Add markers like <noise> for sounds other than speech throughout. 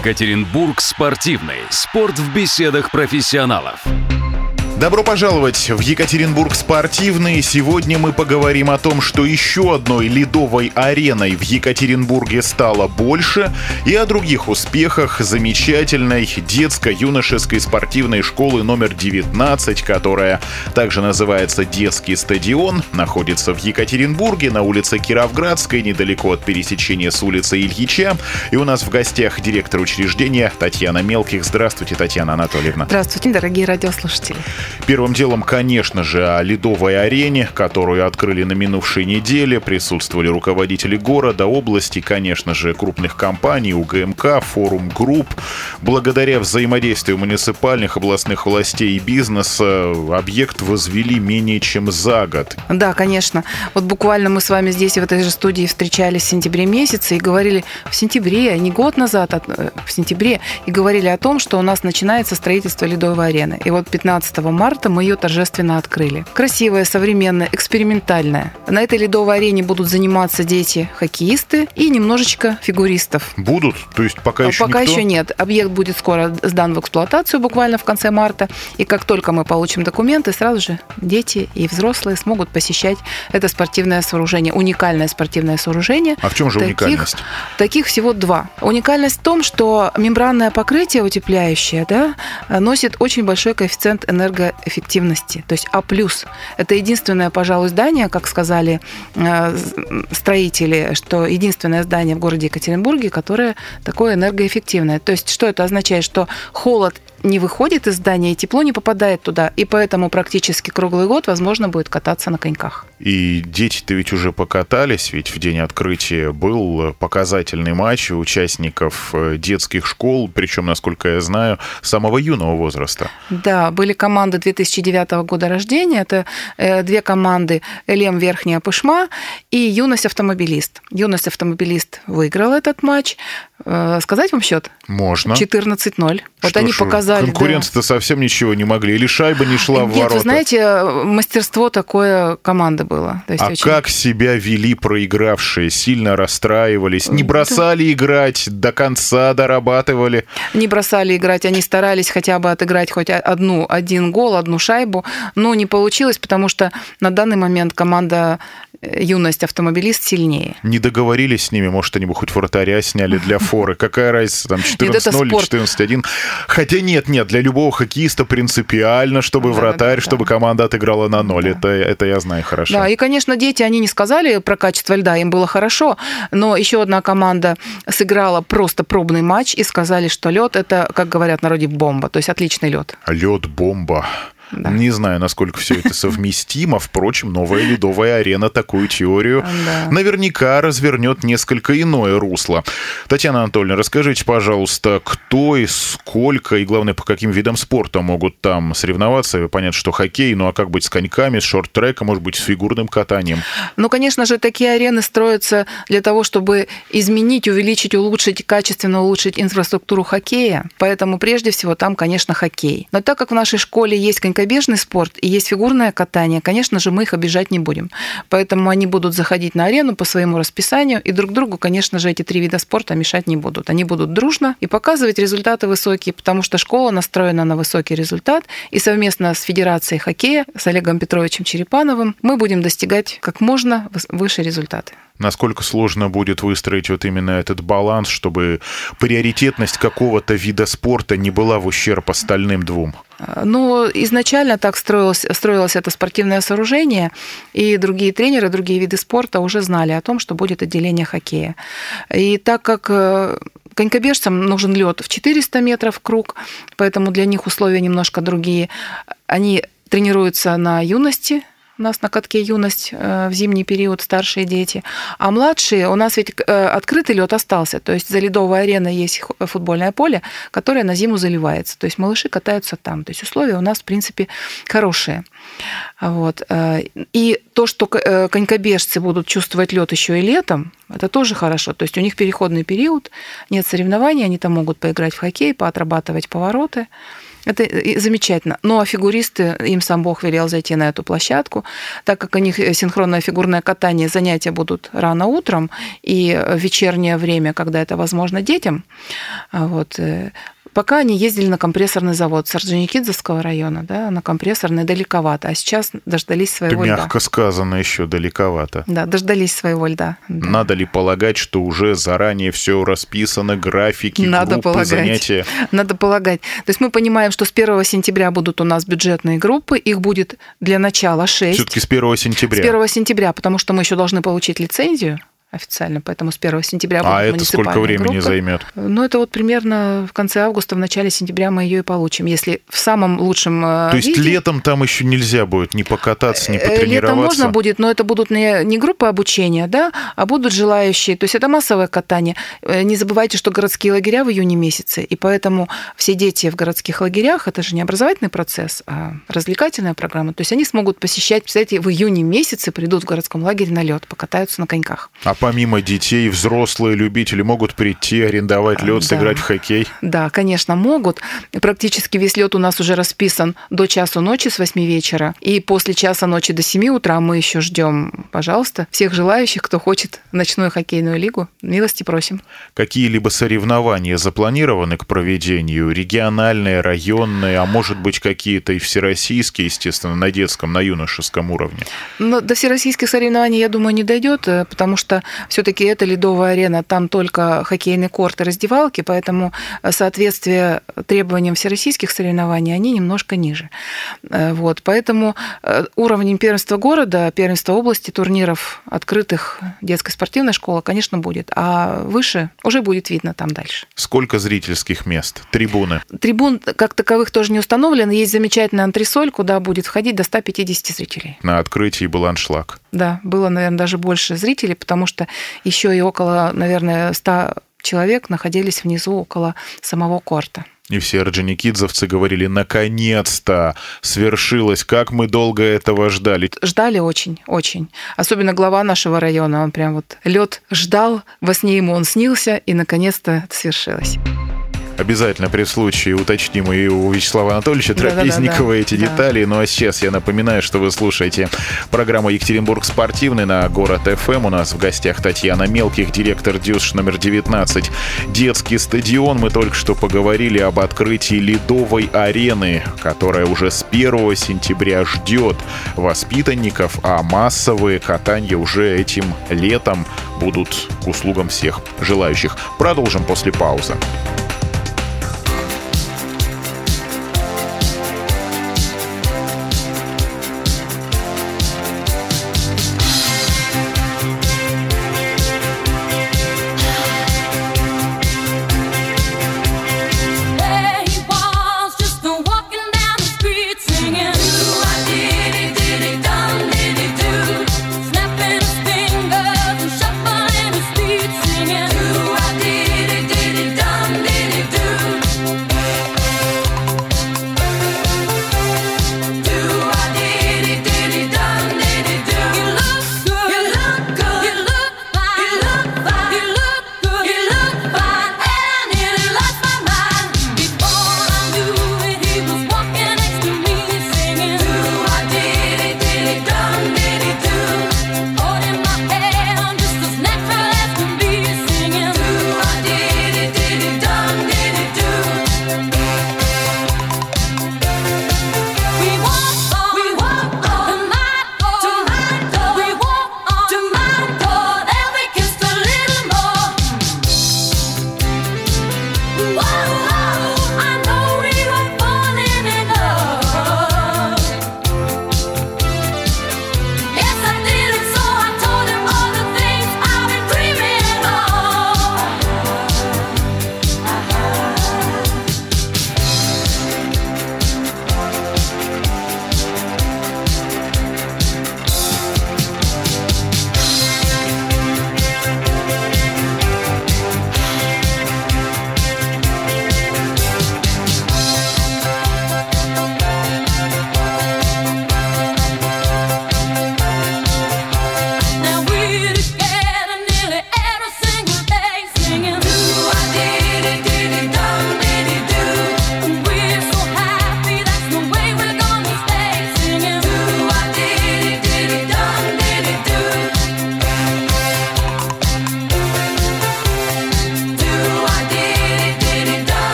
Екатеринбург спортивный. Спорт в беседах профессионалов. Добро пожаловать в Екатеринбург спортивный. Сегодня мы поговорим о том, что еще одной ледовой ареной в Екатеринбурге стало больше, и о других успехах замечательной детско-юношеской спортивной школы номер 19, которая также называется Детский стадион, находится в Екатеринбурге на улице Кировградской, недалеко от пересечения с улицей Ильича. И у нас в гостях директор учреждения Татьяна Мелких. Здравствуйте, Татьяна Анатольевна. Здравствуйте, дорогие радиослушатели. Первым делом, конечно же, о ледовой арене, которую открыли на минувшей неделе. Присутствовали руководители города, области, конечно же, крупных компаний, УГМК, форум групп. Благодаря взаимодействию муниципальных, областных властей и бизнеса объект возвели менее чем за год. Да, конечно. Вот буквально мы с вами здесь, в этой же студии, встречались в сентябре месяце и говорили в сентябре, а не год назад, а в сентябре, и говорили о том, что у нас начинается строительство ледовой арены. И вот 15 марта мы ее торжественно открыли. Красивая, современная, экспериментальная. На этой ледовой арене будут заниматься дети-хоккеисты и немножечко фигуристов. Будут? То есть пока еще Пока никто? еще нет. Объект будет скоро сдан в эксплуатацию буквально в конце марта. И как только мы получим документы, сразу же дети и взрослые смогут посещать это спортивное сооружение. Уникальное спортивное сооружение. А в чем же Таких- уникальность? Таких всего два. Уникальность в том, что мембранное покрытие утепляющее да, носит очень большой коэффициент энергоэффективности, то есть А+. Это единственное, пожалуй, здание, как сказали э, строители, что единственное здание в городе Екатеринбурге, которое такое энергоэффективное. То есть что это означает? Что холод не выходит из здания, и тепло не попадает туда, и поэтому практически круглый год возможно будет кататься на коньках. И дети-то ведь уже покатались, ведь в день открытия был показательный матч участников э, детских школ, причем, насколько я знаю, самого юного возраста. Да, были команды 2009 года рождения. Это э, две команды Элем Верхняя Пышма и Юность Автомобилист. Юность Автомобилист выиграл этот матч. Э, сказать вам счет? Можно. 14-0. Вот Что они ж, показали. да. Конкуренты-то совсем ничего не могли. Или шайба не шла в Нет, ворота. вы знаете, мастерство такое команды было. То есть А очень- как себя вели проигравшие? Сильно расстраивались? Не Да. бросали играть? До конца дорабатывали? не бросали играть, они старались хотя бы отыграть хоть одну, один гол, одну шайбу, но не получилось, потому что на данный момент команда э, юность автомобилист сильнее. Не договорились с ними? Может, они бы хоть вратаря сняли для <laughs> форы? Какая разница, там это 14-0 или спорт. 14-1? Хотя нет, нет, для любого хоккеиста принципиально, чтобы Да, вратарь, да, да. чтобы команда отыграла на ноль. Это, это я знаю хорошо. Да, и, конечно, дети, они не сказали про качество льда, им было хорошо, но еще одна команда сыграла просто пробный матч и сказали, что лед это, как говорят в народе, бомба, то есть отличный лед. Лед бомба. Да. Не знаю, насколько все это совместимо. Впрочем, новая ледовая арена такую теорию Да. наверняка развернет несколько иное русло. Татьяна Анатольевна, расскажите, пожалуйста, кто и сколько, и главное, по каким видам спорта могут там соревноваться? Понятно, что хоккей, ну а как быть с коньками, с шорт-треком, может быть, с фигурным катанием? Ну, конечно же, такие арены строятся для того, чтобы изменить, увеличить, улучшить, качественно улучшить инфраструктуру хоккея. Поэтому прежде всего там, конечно, хоккей. Но так как в нашей школе есть конькобежный спорт и есть фигурное катание, конечно же, мы их обижать не будем. Поэтому они будут заходить на арену по своему расписанию, и друг другу, конечно же, эти три вида спорта мешать не будут. Они будут дружно и показывать результаты высокие, потому что школа настроена на высокий результат, и совместно с Федерацией хоккея, с Олегом Петровичем Черепановым, мы будем достигать как можно выше результаты. Насколько сложно будет выстроить вот именно этот баланс, чтобы приоритетность какого-то вида спорта не была в ущерб остальным двум? Но изначально так строилось, строилось это спортивное сооружение, и другие тренеры, другие виды спорта уже знали о том, что будет отделение хоккея. И так как э, конькобежцам нужен лед в 400 метров круг, поэтому для них условия немножко другие. Они тренируются на юности, у нас на катке юность э, в зимний период старшие дети. А младшие, у нас ведь э, открытый лед остался. То есть за ледовой ареной есть футбольное поле, которое на зиму заливается. То есть малыши катаются там. То есть условия у нас, в принципе, хорошие. Вот. э, И то, что конькобежцы будут чувствовать лед еще и летом, это тоже хорошо. То есть у них переходный период, нет соревнований, они там могут поиграть в хоккей, поотрабатывать повороты. Это замечательно. Ну, а фигуристы, им сам Бог велел зайти на эту площадку, так как у них синхронное фигурное катание, занятия будут рано утром и в вечернее время, когда это возможно детям. Вот, э, Пока они ездили на компрессорный завод Сарджоникидзевского района, да, на компрессорный далековато, а сейчас дождались своего Это льда. мягко сказано еще далековато. Да, дождались своего льда. Да. Надо ли полагать, что уже заранее все расписано, графики, Надо группы, полагать. занятия? Надо полагать. То есть мы понимаем, что с 1 сентября будут у нас бюджетные группы, их будет для начала 6. Все-таки с 1 сентября. С 1 сентября, потому что мы еще должны получить лицензию официально, поэтому с 1 сентября А это сколько времени группы. займет? Ну, это вот примерно в конце августа, в начале сентября мы ее и получим. Если в самом лучшем э, То есть виде, летом там еще нельзя будет ни покататься, ни Э, Летом потренироваться? можно будет, но это будут не, не группы обучения, да, а будут желающие. То есть это массовое катание. Э, Не забывайте, что городские лагеря в июне месяце, и поэтому все дети в городских лагерях, это же не образовательный процесс, а развлекательная программа. То есть они смогут посещать, представляете, в июне месяце придут в городском лагере на лед, покатаются на коньках. А помимо детей, взрослые любители могут прийти, арендовать лед, Да. сыграть в хоккей? Да, конечно, могут. Практически весь лед у нас уже расписан до часу ночи с 8 вечера. И после часа ночи до 7 утра мы еще ждем, пожалуйста, всех желающих, кто хочет ночную хоккейную лигу. Милости просим. Какие-либо соревнования запланированы к проведению? Региональные, районные, а может быть какие-то и всероссийские, естественно, на детском, на юношеском уровне? Но до всероссийских соревнований, я думаю, не дойдет, э, потому что все-таки это ледовая арена, там только хоккейный корт и раздевалки, поэтому э, соответствие требованиям всероссийских соревнований, они немножко ниже. Э, Вот, поэтому э, уровень первенства города, первенства области, турниров открытых детской спортивной школы, конечно, будет. А выше уже будет видно там дальше. Сколько зрительских мест? Трибуны? Трибун как таковых тоже не установлен. Есть замечательный антресоль, куда будет входить до 150 зрителей. На открытии был аншлаг. Да, было, наверное, даже больше зрителей, потому что еще и около, наверное, 100 человек находились внизу около самого корта. И все орджоникидзовцы говорили, наконец-то свершилось, как мы долго этого ждали. Ждали очень, очень. Особенно глава нашего района, он прям вот лед ждал, во сне ему он снился, и наконец-то это свершилось. Обязательно при случае уточним и у Вячеслава Анатольевича. Трапезникова эти Да. детали. Ну а сейчас я напоминаю, что вы слушаете программу «Екатеринбург спортивный» на Город ФМ. У нас в гостях Татьяна Мелких, директор ДЮСШ номер 19. Детский стадион. Мы только что поговорили об открытии ледовой арены, которая уже с 1 сентября ждет воспитанников, а массовые катания уже этим летом будут к услугам всех желающих. Продолжим после паузы.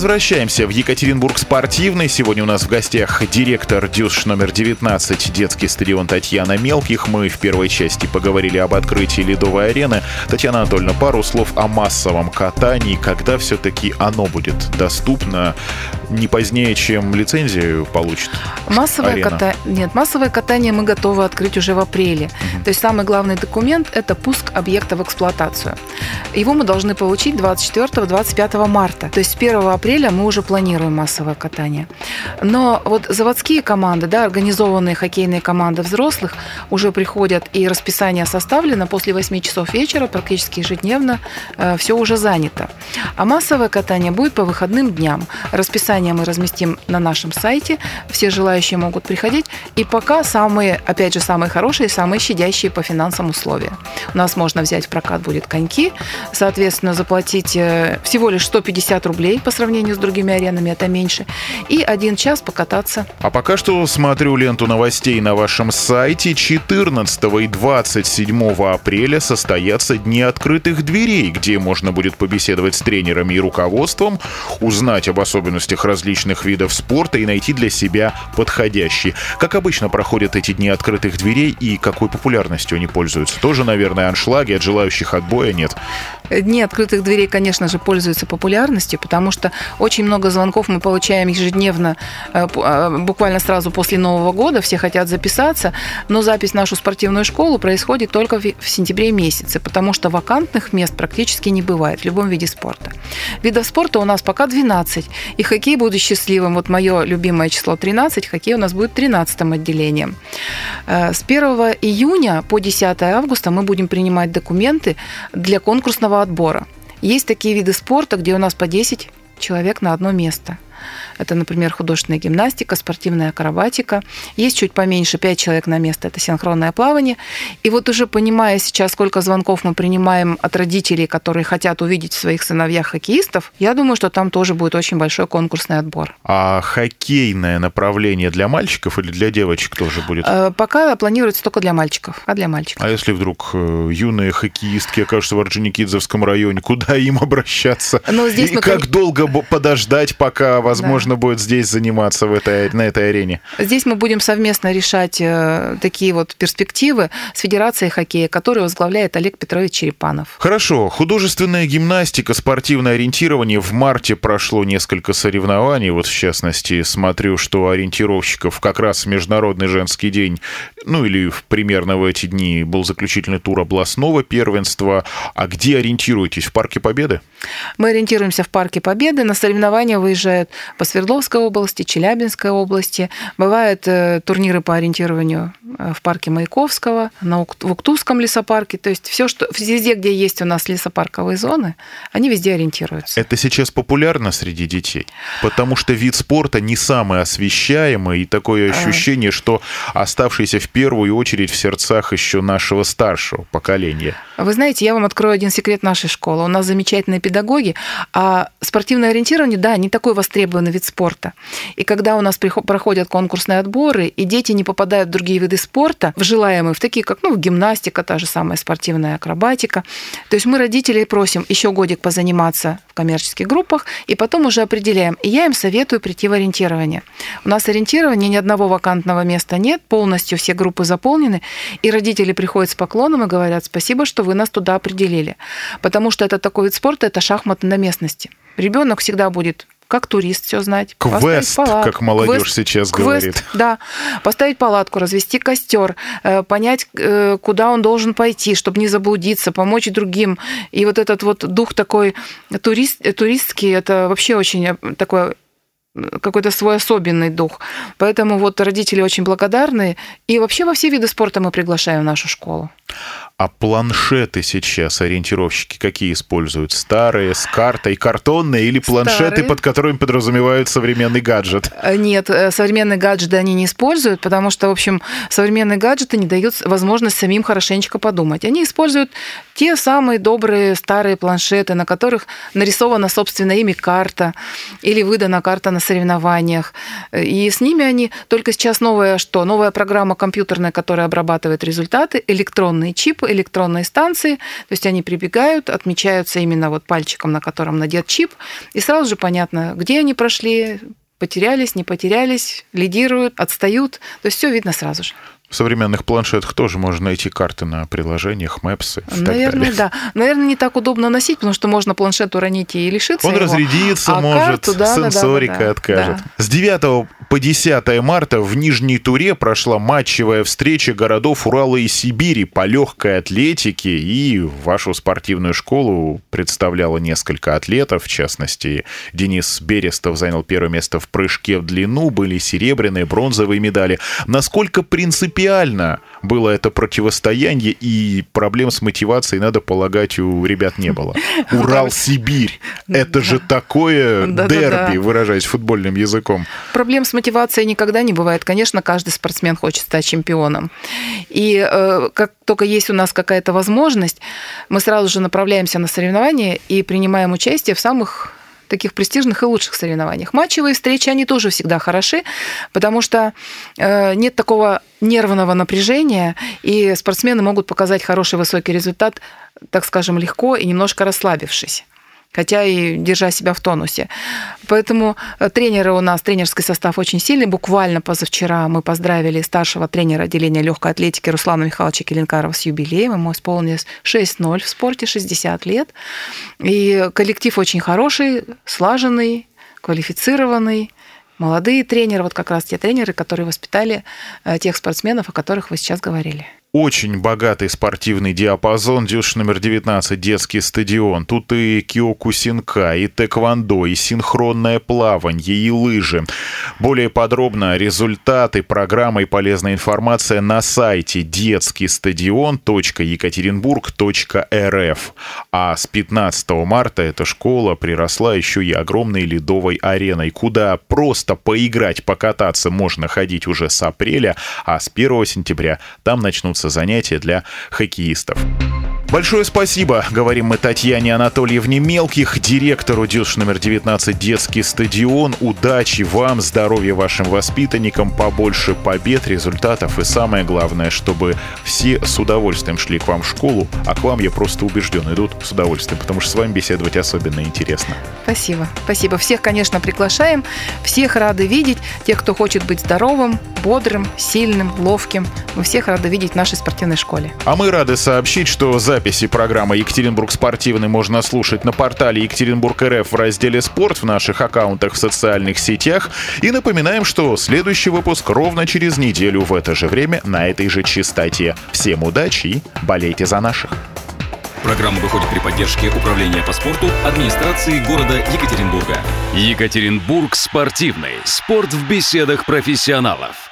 Возвращаемся в Екатеринбург спортивный. Сегодня у нас в гостях директор ДЮСШ номер 19, детский стадион Татьяна Мелких. Мы в первой части поговорили об открытии ледовой арены. Татьяна Анатольевна, пару слов о массовом катании. Когда все-таки оно будет доступно не позднее, чем лицензию получит? Массовое, Арена. ката- Нет, массовое катание мы готовы открыть уже в апреле. То есть самый главный документ – это пуск объекта в эксплуатацию. Его мы должны получить 24-25 марта. То есть с 1 апреля мы уже планируем массовое катание. Но вот заводские команды, да, организованные хоккейные команды взрослых уже приходят, и расписание составлено после 8 часов вечера, практически ежедневно, все уже занято. А массовое катание будет по выходным дням. Расписание мы разместим на нашем сайте, все желающие могут приходить. И пока самые, опять же, самые хорошие, самые щадящие по финансам условия. У нас можно взять в прокат будет коньки, соответственно, заплатить э, всего лишь 150 рублей по сравнению с другими аренами, это меньше, и один час покататься. А пока что смотрю ленту новостей на вашем сайте. 14 и 27 апреля состоятся Дни открытых дверей, где можно будет побеседовать с тренерами и руководством, узнать об особенностях различных видов спорта и найти для себя подходящий. Как обычно проходят эти Дни открытых дверей и какой популярностью они пользуются? Тоже, наверное, аншлаги от желающих отбоя нет. Дни открытых дверей, конечно же, пользуются популярностью, потому что очень много звонков мы получаем ежедневно, э, э, буквально сразу после Нового года. Все хотят записаться, но запись в нашу спортивную школу происходит только в сентябре месяце, потому что вакантных мест практически не бывает в любом виде спорта. Видов спорта у нас пока 12, и хоккей будет счастливым. Вот мое любимое число 13, хоккей у нас будет 13 отделением. Э, С 1 июня по 10 августа мы будем принимать документы для конкурсного отбора. Есть такие виды спорта, где у нас по 10 человек на одно место. Это, например, художественная гимнастика, спортивная акробатика. Есть чуть поменьше, 5 человек на место, это синхронное плавание. И вот уже понимая сейчас, сколько звонков мы принимаем от родителей, которые хотят увидеть в своих сыновьях хоккеистов, я думаю, что там тоже будет очень большой конкурсный отбор. А хоккейное направление для мальчиков или для девочек тоже будет? Э, Пока планируется только для мальчиков, а для мальчиков. А если вдруг э, юные хоккеистки окажутся в Орджоникидзевском районе, куда им <laughs> обращаться? Ну, здесь И мы, как долго подождать, пока возможно будет здесь заниматься в этой, на этой арене? Здесь мы будем совместно решать э, такие вот перспективы с Федерацией хоккея, которую возглавляет Олег Петрович Черепанов. Хорошо, художественная гимнастика, спортивное ориентирование. В марте прошло несколько соревнований. Вот в частности, смотрю, что ориентировщиков как раз в Международный женский день, ну или примерно в эти дни был заключительный тур областного первенства. А где ориентируетесь? В Парке Победы? Мы ориентируемся в Парке Победы. На соревнования выезжают по Свердловской области, Челябинской области. Бывают э, турниры по ориентированию э, в парке Маяковского, на Ук- в Уктусском лесопарке. То есть все, что везде, где есть у нас лесопарковые зоны, они везде ориентируются. Это сейчас популярно среди детей, потому что вид спорта не самый освещаемый, и такое ощущение, что оставшийся в первую очередь в сердцах еще нашего старшего поколения. Вы знаете, я вам открою один секрет нашей школы. У нас замечательные педагоги, а спортивное ориентирование, да, не такой востребованный вид спорта. И когда у нас проходят конкурсные отборы, и дети не попадают в другие виды спорта, в желаемые, в такие, как ну, гимнастика, та же самая спортивная акробатика, то есть мы родителей просим еще годик позаниматься в коммерческих группах, и потом уже определяем. И я им советую прийти в ориентирование. У нас ориентирование ни одного вакантного места нет, полностью все группы заполнены, и родители приходят с поклоном и говорят спасибо, что вы нас туда определили. Потому что это такой вид спорта, это шахматы на местности. Ребенок всегда будет как турист все знать. Квест, палатку. как молодежь Квест- сейчас квест, говорит. Да, поставить палатку, развести костер, э, понять, э, куда он должен пойти, чтобы не заблудиться, помочь другим. И вот этот вот дух такой турист, туристский, это вообще очень э, такой какой-то свой особенный дух. Поэтому вот родители очень благодарны. И вообще во все виды спорта мы приглашаем в нашу школу. А планшеты сейчас ориентировщики какие используют? Старые, с картой, картонные или планшеты, Старые. под которыми подразумевают современный гаджет? Э, Нет, э, современные гаджеты они не используют, потому что, в общем, современные гаджеты не дают возможность самим хорошенечко подумать. Они используют те самые добрые старые планшеты, на которых нарисована, собственно, ими карта или выдана карта на соревнованиях. Э, И с ними они... Только сейчас новая что? Новая программа компьютерная, которая обрабатывает результаты, электронные электронный чип, электронные станции. То есть они прибегают, отмечаются именно вот пальчиком, на котором надет чип, и сразу же понятно, где они прошли, потерялись, не потерялись, лидируют, отстают. То есть все видно сразу же. В современных планшетах тоже можно найти карты на приложениях, мэпсы Наверное, так далее. да. Наверное, не так удобно носить, потому что можно планшет уронить и лишиться Он его. разрядится, А может, карту, да, да, да, сенсорика да, да. откажет. Да. С 9 по 10 марта в Нижней Туре прошла матчевая встреча городов Урала и Сибири по легкой атлетике, и вашу спортивную школу представляло несколько атлетов, в частности, Денис Берестов занял первое место в прыжке в длину, были серебряные, бронзовые медали. Насколько принципиально было это противостояние, и проблем с мотивацией, надо полагать, у ребят не было. <laughs> Урал-Сибирь, это же такое дерби, выражаясь футбольным языком. Проблем с мотивацией никогда не бывает. Конечно, каждый спортсмен хочет стать чемпионом. И э, как только есть у нас какая-то возможность, мы сразу же направляемся на соревнования и принимаем участие в самых таких престижных и лучших соревнованиях. Матчевые встречи, они тоже всегда хороши, потому что э, нет такого нервного напряжения, и спортсмены могут показать хороший высокий результат, так скажем, легко и немножко расслабившись хотя и держа себя в тонусе. Поэтому э, тренеры у нас, тренерский состав очень сильный. Буквально позавчера мы поздравили старшего тренера отделения легкой атлетики Руслана Михайловича Келенкарова с юбилеем. Ему исполнилось 6-0 в спорте, 60 лет. И коллектив очень хороший, слаженный, квалифицированный. Молодые тренеры, вот как раз те тренеры, которые воспитали э, тех спортсменов, о которых вы сейчас говорили. Очень богатый спортивный диапазон, дюш номер 19, детский стадион. Тут и киокусинка, и тэквондо, и синхронное плавание, и лыжи. Более подробно результаты, программа и полезная информация на сайте детскийстадион.екатеринбург.рф. А с 15 марта эта школа приросла еще и огромной ледовой ареной, куда просто поиграть, покататься можно ходить уже с апреля, а с 1 сентября там начнутся занятия для хоккеистов. Большое спасибо, говорим мы Татьяне Анатольевне Мелких, директору ДЮСШ номер 19 «Детский стадион». Удачи вам, здоровья вашим воспитанникам, побольше побед, результатов и самое главное, чтобы все с удовольствием шли к вам в школу, а к вам, я просто убежден, идут с удовольствием, потому что с вами беседовать особенно интересно. Спасибо. Спасибо. Всех, конечно, приглашаем. Всех рады видеть. Тех, кто хочет быть здоровым, бодрым, сильным, ловким. Мы всех рады видеть в нашей спортивной школе. А мы рады сообщить, что записи программы «Екатеринбург спортивный» можно слушать на портале Екатеринбург РФ в разделе «Спорт» в наших аккаунтах в социальных сетях. И напоминаем, что следующий выпуск ровно через неделю в это же время на этой же частоте. Всем удачи и болейте за наших. Программа выходит при поддержке Управления по спорту администрации города Екатеринбурга. Екатеринбург спортивный. Спорт в беседах профессионалов.